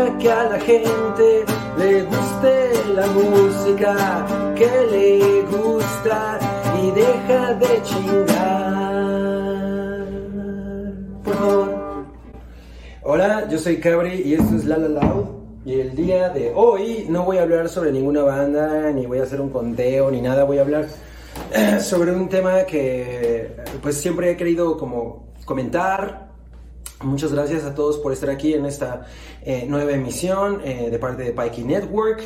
Que a la gente le guste la música que le gusta y deja de chingar. Por favor. Hola, yo soy Cabri y esto es La La Loud. Y el día de hoy no voy a hablar sobre ninguna banda, ni voy a hacer un conteo, ni nada. Voy a hablar sobre un tema que pues siempre he querido como comentar. Muchas gracias a todos por estar aquí en esta eh, nueva emisión eh, de parte de Pikey Network.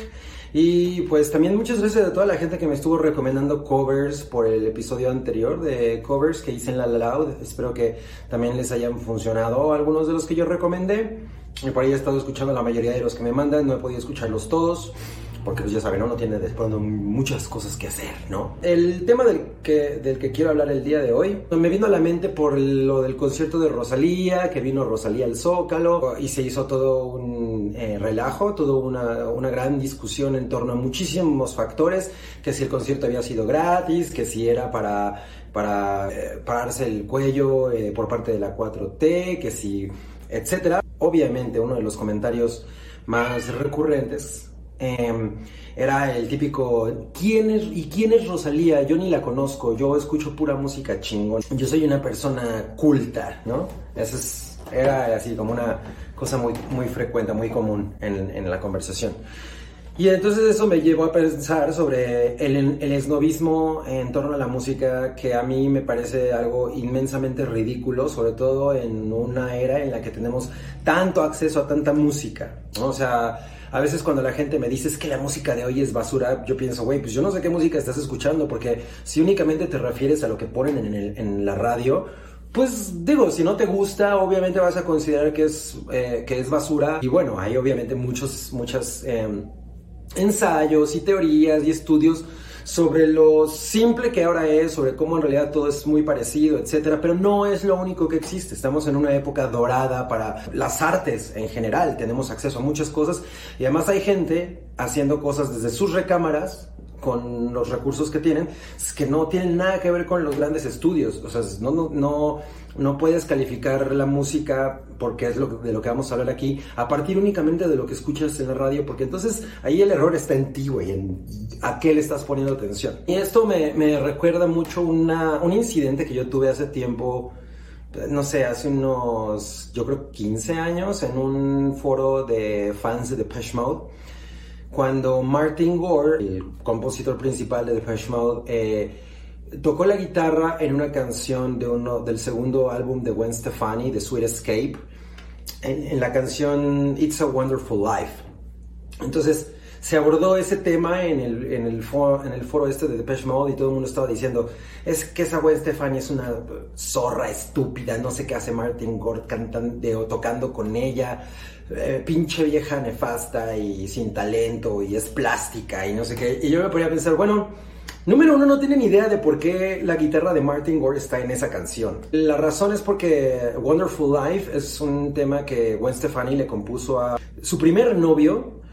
Y pues también muchas gracias a toda la gente que me estuvo recomendando covers por el episodio anterior de covers que hice en La Loud. Espero que también les hayan funcionado algunos de los que yo recomendé. Y por ahí he estado escuchando la mayoría de los que me mandan, no he podido escucharlos todos porque pues ya saben, uno tiene de pronto muchas cosas que hacer, ¿no? El tema del que, del que quiero hablar el día de hoy me vino a la mente por lo del concierto de Rosalía, que vino Rosalía al Zócalo y se hizo todo un eh, relajo, toda una, una gran discusión en torno a muchísimos factores, que si el concierto había sido gratis, que si era para para eh, pararse el cuello eh, por parte de la 4T, que si, etcétera. Obviamente uno de los comentarios más recurrentes Em, era el típico, ¿quién es, ¿y quién es Rosalía? Yo ni la conozco, yo escucho pura música chingón. Yo soy una persona culta, ¿no? Eso es, era así como una cosa muy, muy frecuente, muy común en, en la conversación. Y entonces eso me llevó a pensar sobre el, el esnovismo en torno a la música, que a mí me parece algo inmensamente ridículo, sobre todo en una era en la que tenemos tanto acceso a tanta música. ¿no? O sea, a veces cuando la gente me dice es que la música de hoy es basura, yo pienso, güey, pues yo no sé qué música estás escuchando, porque si únicamente te refieres a lo que ponen en, en la radio, pues digo, si no te gusta, obviamente vas a considerar que es, eh, que es basura. Y bueno, hay obviamente muchos, muchas em, ensayos y teorías y estudios sobre lo simple que ahora es, sobre cómo en realidad todo es muy parecido, etcétera, pero no es lo único que existe. Estamos en una época dorada para las artes en general, tenemos acceso a muchas cosas y además hay gente haciendo cosas desde sus recámaras con los recursos que tienen, que no tienen nada que ver con los grandes estudios. O sea, no, no, no, no puedes calificar la música, porque es lo, de lo que vamos a hablar aquí, a partir únicamente de lo que escuchas en la radio, porque entonces ahí el error está en ti, güey, en a qué le estás poniendo atención. Y esto me, me recuerda mucho una, un incidente que yo tuve hace tiempo no sé, hace unos, yo creo 15 años, en un foro de fans de Depeche Mode cuando Martin Gore, el compositor principal de Depeche Mode, eh, tocó la guitarra en una canción de uno, del segundo álbum de Gwen Stefani, The Sweet Escape, en, la canción It's a Wonderful Life. Entonces, se abordó ese tema en el, en el, foro, este de Depeche Mode y todo el mundo estaba diciendo, es que esa Gwen Stefani es una zorra estúpida, no sé qué hace Martin Gore cantando, tocando con ella, eh, pinche vieja nefasta y sin talento y es plástica y no sé qué. Y yo me ponía a pensar, bueno, número uno, no tienen idea de por qué la guitarra de Martin Gore está en esa canción. La razón es porque Wonderful Life es un tema que Gwen Stefani le compuso a su primer novio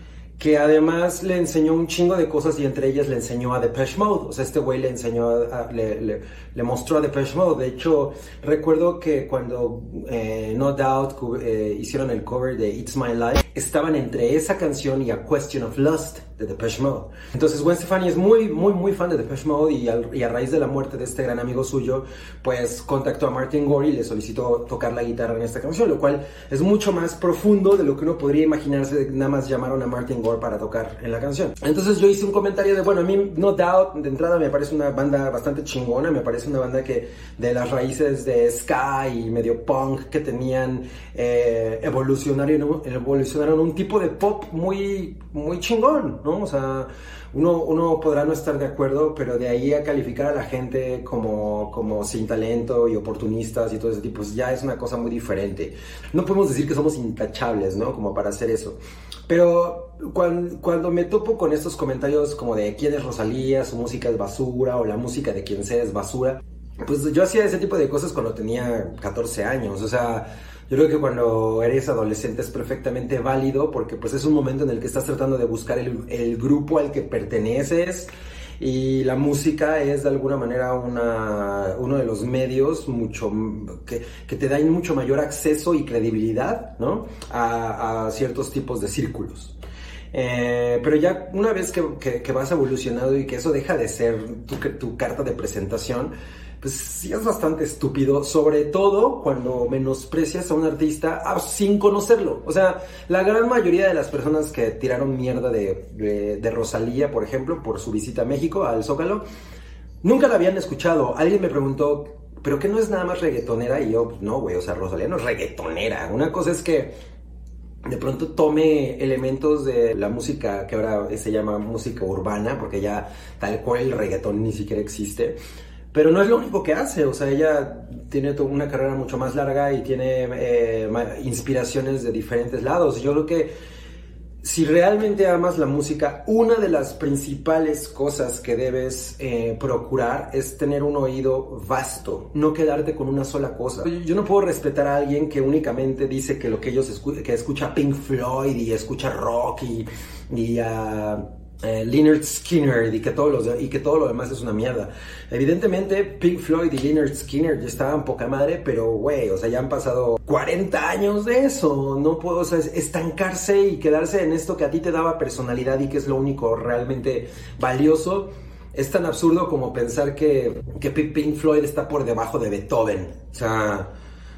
que además le enseñó un chingo de cosas y entre ellas le enseñó a Depeche Mode. O sea, este güey le enseñó, a, le, mostró a Depeche Mode. De hecho, recuerdo que cuando eh, No Doubt eh, hicieron el cover de It's My Life, estaban entre esa canción y A Question of Lust de Depeche Mode. Entonces Gwen Stefani es muy, muy, muy fan de Depeche Mode y, y, a raíz de la muerte de este gran amigo suyo, pues contactó a Martin Gore y le solicitó tocar la guitarra en esta canción, lo cual es mucho más profundo de lo que uno podría imaginarse nada más llamaron a Martin Gore para tocar en la canción. Entonces yo hice un comentario de, bueno, a mí No Doubt de entrada me parece una banda bastante chingona, me parece una banda que de las raíces de ska y medio punk que tenían eh, evolucionaron, un tipo de pop muy, muy chingón, ¿no? O sea, uno, uno podrá no estar de acuerdo, pero de ahí a calificar a la gente como, como sin talento y oportunistas y todo ese tipo, pues ya es una cosa muy diferente. No podemos decir que somos intachables, ¿no? Como para hacer eso. Pero cuando, me topo con estos comentarios como de quién es Rosalía, su música es basura o la música de quien sea es basura, pues yo hacía ese tipo de cosas cuando tenía 14 años. O sea, yo creo que cuando eres adolescente es perfectamente válido porque pues es un momento en el que estás tratando de buscar el, el grupo al que perteneces y la música es de alguna manera una, uno de los medios mucho que, que te dan mucho mayor acceso y credibilidad ¿no? a, ciertos tipos de círculos. Eh, pero ya una vez que, que, vas evolucionando y que eso deja de ser tu, tu carta de presentación, pues sí es bastante estúpido, sobre todo cuando menosprecias a un artista sin conocerlo. O sea, la gran mayoría de las personas que tiraron mierda de, de, de Rosalía, por ejemplo, por su visita a México, al Zócalo, nunca la habían escuchado. Alguien me preguntó, ¿pero qué no es nada más reggaetonera? Y yo, no, güey, o sea, Rosalía no es reggaetonera. Una cosa es que de pronto tome elementos de la música que ahora se llama música urbana, porque ya tal cual el reggaetón ni siquiera existe pero no es lo único que hace, o sea, ella tiene una carrera mucho más larga y tiene eh, inspiraciones de diferentes lados. Yo creo que si realmente amas la música, una de las principales cosas que debes eh, procurar es tener un oído vasto, no quedarte con una sola cosa. Yo no puedo respetar a alguien que únicamente dice que lo que ellos escuchan, que escucha Pink Floyd y escucha rock y, y eh, Leonard Skinner y que, todos los, y que todo lo demás es una mierda. Evidentemente, Pink Floyd y Leonard Skinner ya estaban poca madre, pero güey, o sea, ya han pasado 40 años de eso. No puedo, o sea, estancarse y quedarse en esto que a ti te daba personalidad y que es lo único realmente valioso. Es tan absurdo como pensar que, que Pink Floyd está por debajo de Beethoven. O sea,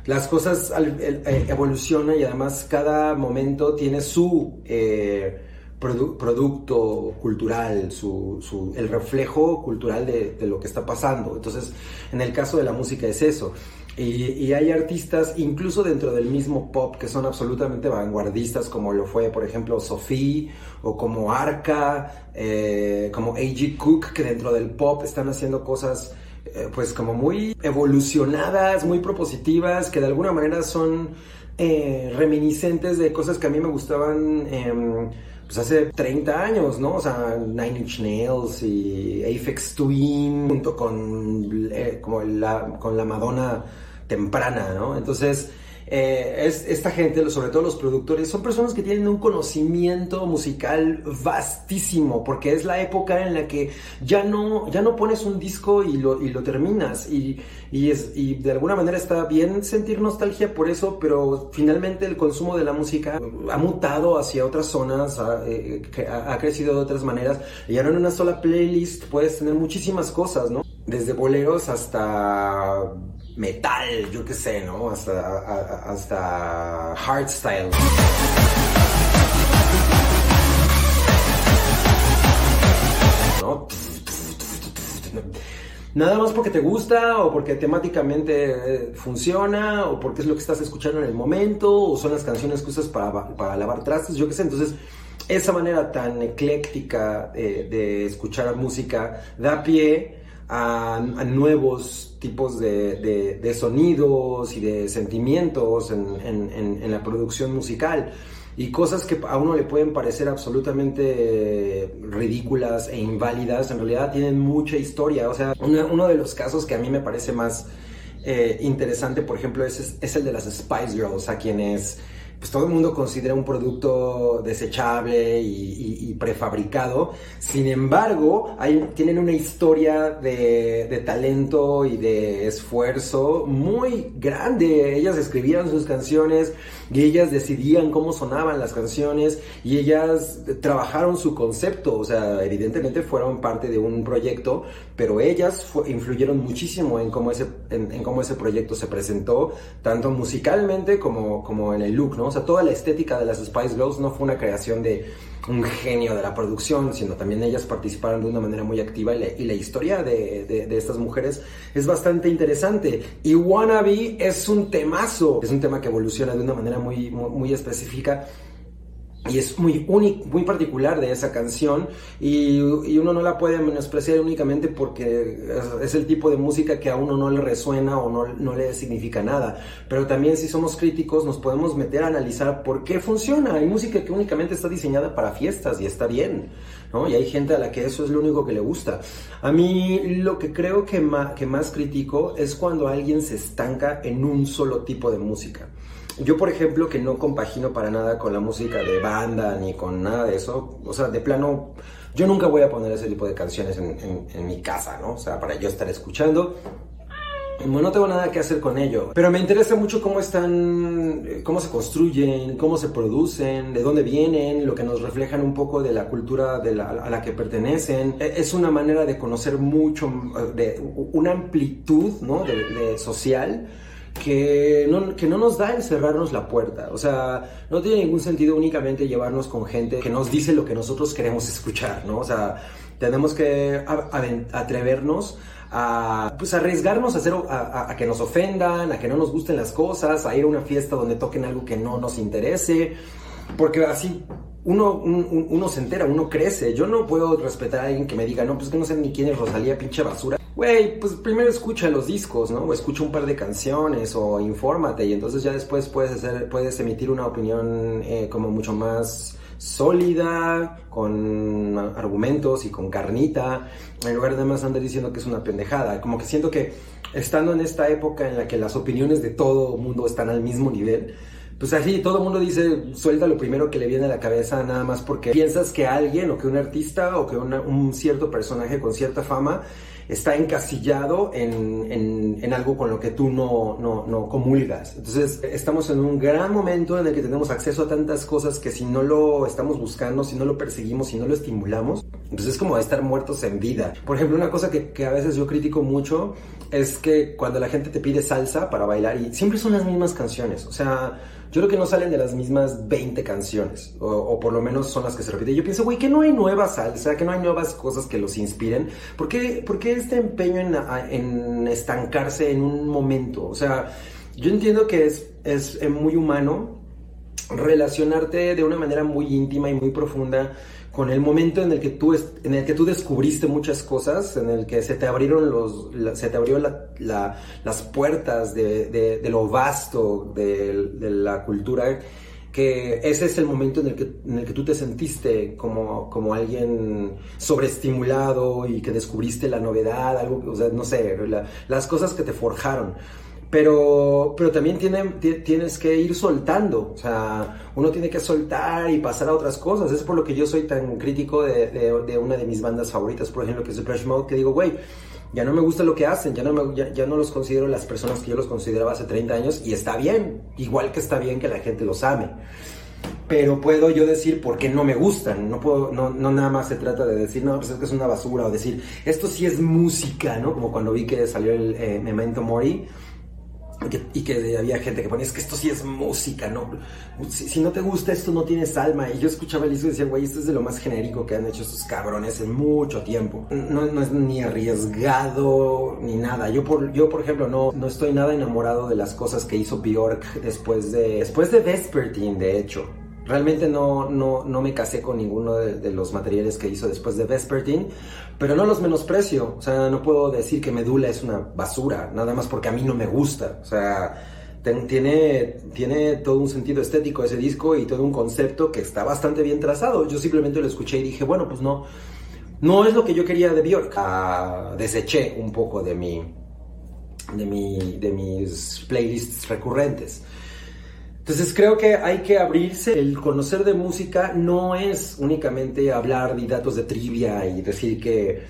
las cosas eh, evolucionan y además cada momento tiene su. Eh, producto cultural, su, el reflejo cultural de, lo que está pasando. Entonces, en el caso de la música es eso. Y, hay artistas, incluso dentro del mismo pop, que son absolutamente vanguardistas, como lo fue, por ejemplo, Sophie, o como Arca, eh, como A.G. Cook, que dentro del pop están haciendo cosas, eh, pues, como muy evolucionadas, muy propositivas, que de alguna manera son eh, reminiscentes de cosas que a mí me gustaban em, pues hace 30 años, ¿no? O sea, Nine Inch Nails y Aphex Twin junto con, eh, como con la Madonna temprana, ¿no? Entonces, eh, es, esta gente, sobre todo los productores, son personas que tienen un conocimiento musical vastísimo, porque es la época en la que ya no, ya no pones un disco y lo, y lo terminas. Y, y, es, y de alguna manera está bien sentir nostalgia por eso, pero finalmente el consumo de la música ha mutado hacia otras zonas, ha, eh, ha crecido de otras maneras. Y ahora en una sola playlist puedes tener muchísimas cosas, ¿no? Desde boleros hasta metal, yo qué sé, ¿no? Hasta, hasta hardstyle. ¿No? Nada más porque te gusta o porque temáticamente eh, funciona o porque es lo que estás escuchando en el momento o son las canciones que usas para, para lavar trastes, yo qué sé. Entonces, esa manera tan ecléctica de, de escuchar música da pie a, nuevos tipos de, sonidos y de sentimientos en, la producción musical y cosas que a uno le pueden parecer absolutamente ridículas e inválidas, en realidad tienen mucha historia. O sea, uno de los casos que a mí me parece más eh, interesante, por ejemplo, es, es el de las Spice Girls, a quienes pues todo el mundo considera un producto desechable y, prefabricado. Sin embargo, tienen una historia de, talento y de esfuerzo muy grande. Ellas escribían sus canciones y ellas decidían cómo sonaban las canciones y ellas trabajaron su concepto. O sea, evidentemente fueron parte de un proyecto, pero ellas influyeron muchísimo en cómo, ese, en, cómo ese proyecto se presentó, tanto musicalmente como, como en el look, ¿no? Sea, toda la estética de las Spice Girls no fue una creación de un genio de la producción, sino también ellas participaron de una manera muy activa y la, historia de, estas mujeres es bastante interesante. Y Wannabe es un temazo, es un tema que evoluciona de una manera muy específica y es muy único, muy particular de esa canción y, y, uno no la puede menospreciar únicamente porque es, el tipo de música que a uno no le resuena o no, no, le significa nada. Pero también si somos críticos nos podemos meter a analizar por qué funciona. Hay música que únicamente está diseñada para fiestas y está bien, ¿no? Y hay gente a la que eso es lo único que le gusta. A mí lo que creo que, que más critico es cuando alguien se estanca en un solo tipo de música. Yo, por ejemplo, que no compagino para nada con la música de banda ni con nada de eso, o sea, de plano Yo nunca voy a poner ese tipo de canciones en, en mi casa, ¿no? O sea, para yo estar escuchando no tengo nada que hacer con ello, pero me interesa mucho cómo están, eh, cómo se construyen, cómo se producen, de dónde vienen, lo que nos reflejan un poco de la cultura de la, a la que pertenecen. E, es una manera de conocer mucho, de una amplitud ¿no? de, social que no, que no nos da encerrarnos la puerta. O sea, no tiene ningún sentido únicamente llevarnos con gente que nos dice lo que nosotros queremos escuchar, ¿no? O sea, tenemos que atrevernos a pues arriesgarnos a, hacer, a, que nos ofendan, a que no nos gusten las cosas, a ir a una fiesta donde toquen algo que no nos interese, porque así uno, uno se entera, uno crece. Yo no puedo respetar a alguien que me diga, no, pues que no sé ni quién es Rosalía, pinche basura. Güey, pues primero escucha los discos, ¿no? O escucha un par de canciones o infórmate y entonces ya después puedes, hacer, puedes emitir una opinión eh, como mucho más sólida, con argumentos y con carnita, en lugar de más andar diciendo que es una pendejada. Como que siento que estando en esta época en la que las opiniones de todo mundo están al mismo nivel, pues así todo el mundo dice, suelta lo primero que le viene a la cabeza, nada más porque piensas que alguien o que un artista o que un cierto personaje con cierta fama está encasillado en, en, algo con lo que tú no, no, no, comulgas. Entonces, estamos en un gran momento en el que tenemos acceso a tantas cosas que si no lo estamos buscando, si no lo perseguimos, si no lo estimulamos, entonces es como estar muertos en vida. Por ejemplo, una cosa que, que a veces yo critico mucho es que cuando la gente te pide salsa para bailar y siempre son las mismas canciones, o sea, yo creo que no salen de las mismas 20 canciones, o, por lo menos son las que se repiten. Yo pienso, güey, que no hay nueva salsa, que no hay nuevas cosas que los inspiren. ¿Por qué, este empeño en, en, estancarse en un momento? O sea, yo entiendo que es, es muy humano relacionarte de una manera muy íntima y muy profunda con el momento en el que tú en el que tú descubriste muchas cosas, en el que se te abrieron los se te abrió las puertas de, lo vasto de, la cultura, que ese es el momento en el que, en el que tú te sentiste como, como alguien sobreestimulado y que descubriste la novedad, algo, o sea, no sé, las cosas que te forjaron pero, pero también tiene, tienes que ir soltando, o sea, uno tiene que soltar y pasar a otras cosas. Es por lo que yo soy tan crítico de, de, una de mis bandas favoritas, por ejemplo, que es Depeche Mode, que digo, güey, ya no me gusta lo que hacen, ya no, me, ya, no los considero las personas que yo los consideraba hace 30 años y está bien, igual que está bien que la gente los ame. Pero puedo yo decir por qué no me gustan, no puedo, no, no nada más se trata de decir, no, pues es que es una basura, o decir, esto sí es música, ¿no? Como cuando vi que salió el eh, Memento Mori, y que había gente que ponía, es que esto sí es música, ¿no? Si, no te gusta esto no tienes alma. Y yo escuchaba el disco y decía, güey, esto es de lo más genérico que han hecho estos cabrones en mucho tiempo. No, no es ni arriesgado ni nada. Yo por, yo, por ejemplo, no, no estoy nada enamorado de las cosas que hizo Bjork después de, después de Vespertine, de hecho. Realmente no, no, no me casé con ninguno de, los materiales que hizo después de Vespertine, pero no los menosprecio. O sea, no puedo decir que Medula es una basura, nada más porque a mí no me gusta. O sea, tiene, tiene todo un sentido estético ese disco y todo un concepto que está bastante bien trazado. Yo simplemente lo escuché y dije, bueno, pues no, no es lo que yo quería de Bjork. Ah, deseché un poco de mi, de mi, de mis playlists recurrentes. Entonces creo que hay que abrirse. El conocer de música no es únicamente hablar de datos de trivia y decir que,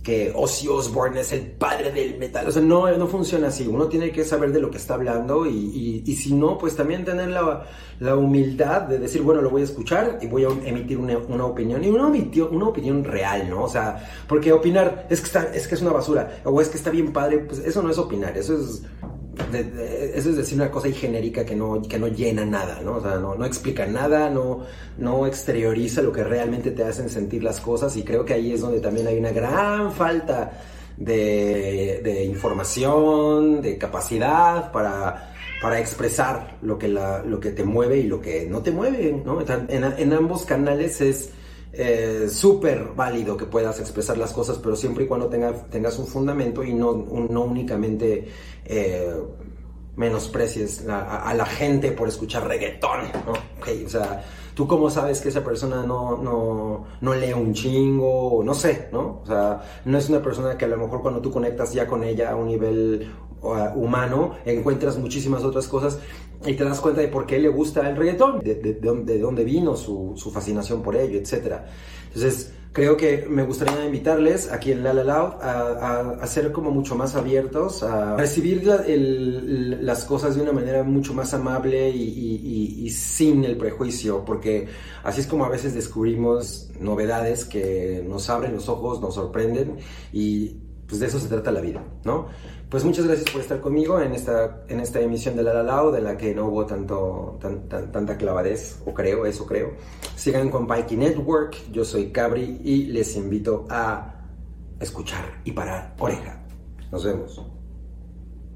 que Ozzy Osbourne es el padre del metal. O sea, no, no funciona así. Uno tiene que saber de lo que está hablando y, y, si no, pues también tener la, la, humildad de decir, bueno, lo voy a escuchar y voy a emitir una, una opinión. Y una, una opinión real, ¿no? O sea, porque opinar es que, está, es que es una basura o es que está bien padre, pues eso no es opinar. Eso es eso es decir una cosa genérica que no, que no llena nada, ¿no? O sea, no, explica nada, no, no exterioriza lo que realmente te hacen sentir las cosas y creo que ahí es donde también hay una gran falta de, información, de capacidad para, para expresar lo que, lo que te mueve y lo que no te mueve, ¿no? En ambos canales es eh, súper válido que puedas expresar las cosas, pero siempre y cuando tengas un fundamento y no, no únicamente eh, menosprecies a, la gente por escuchar reggaetón, ¿no? o sea, tú cómo sabes que esa persona no, no, no lee un chingo, no sé, ¿no? O sea, no es una persona que a lo mejor cuando tú conectas ya con ella a un nivel humano, encuentras muchísimas otras cosas y te das cuenta de por qué le gusta el reggaetón, de, de, dónde vino su, su, fascinación por ello, etc. Entonces, creo que me gustaría invitarles aquí en La La Loud a, a, ser como mucho más abiertos, a recibir las cosas de una manera mucho más amable y, y, sin el prejuicio, porque así es como a veces descubrimos novedades que nos abren los ojos, nos sorprenden y pues de eso se trata la vida, ¿no? Pues muchas gracias por estar conmigo en esta, en esta emisión de La La Lao, de la que no hubo tanto, tanta clavadez, o creo, eso creo. Sigan con Pikey Network, yo soy Cabri y les invito a escuchar y parar oreja. Nos vemos.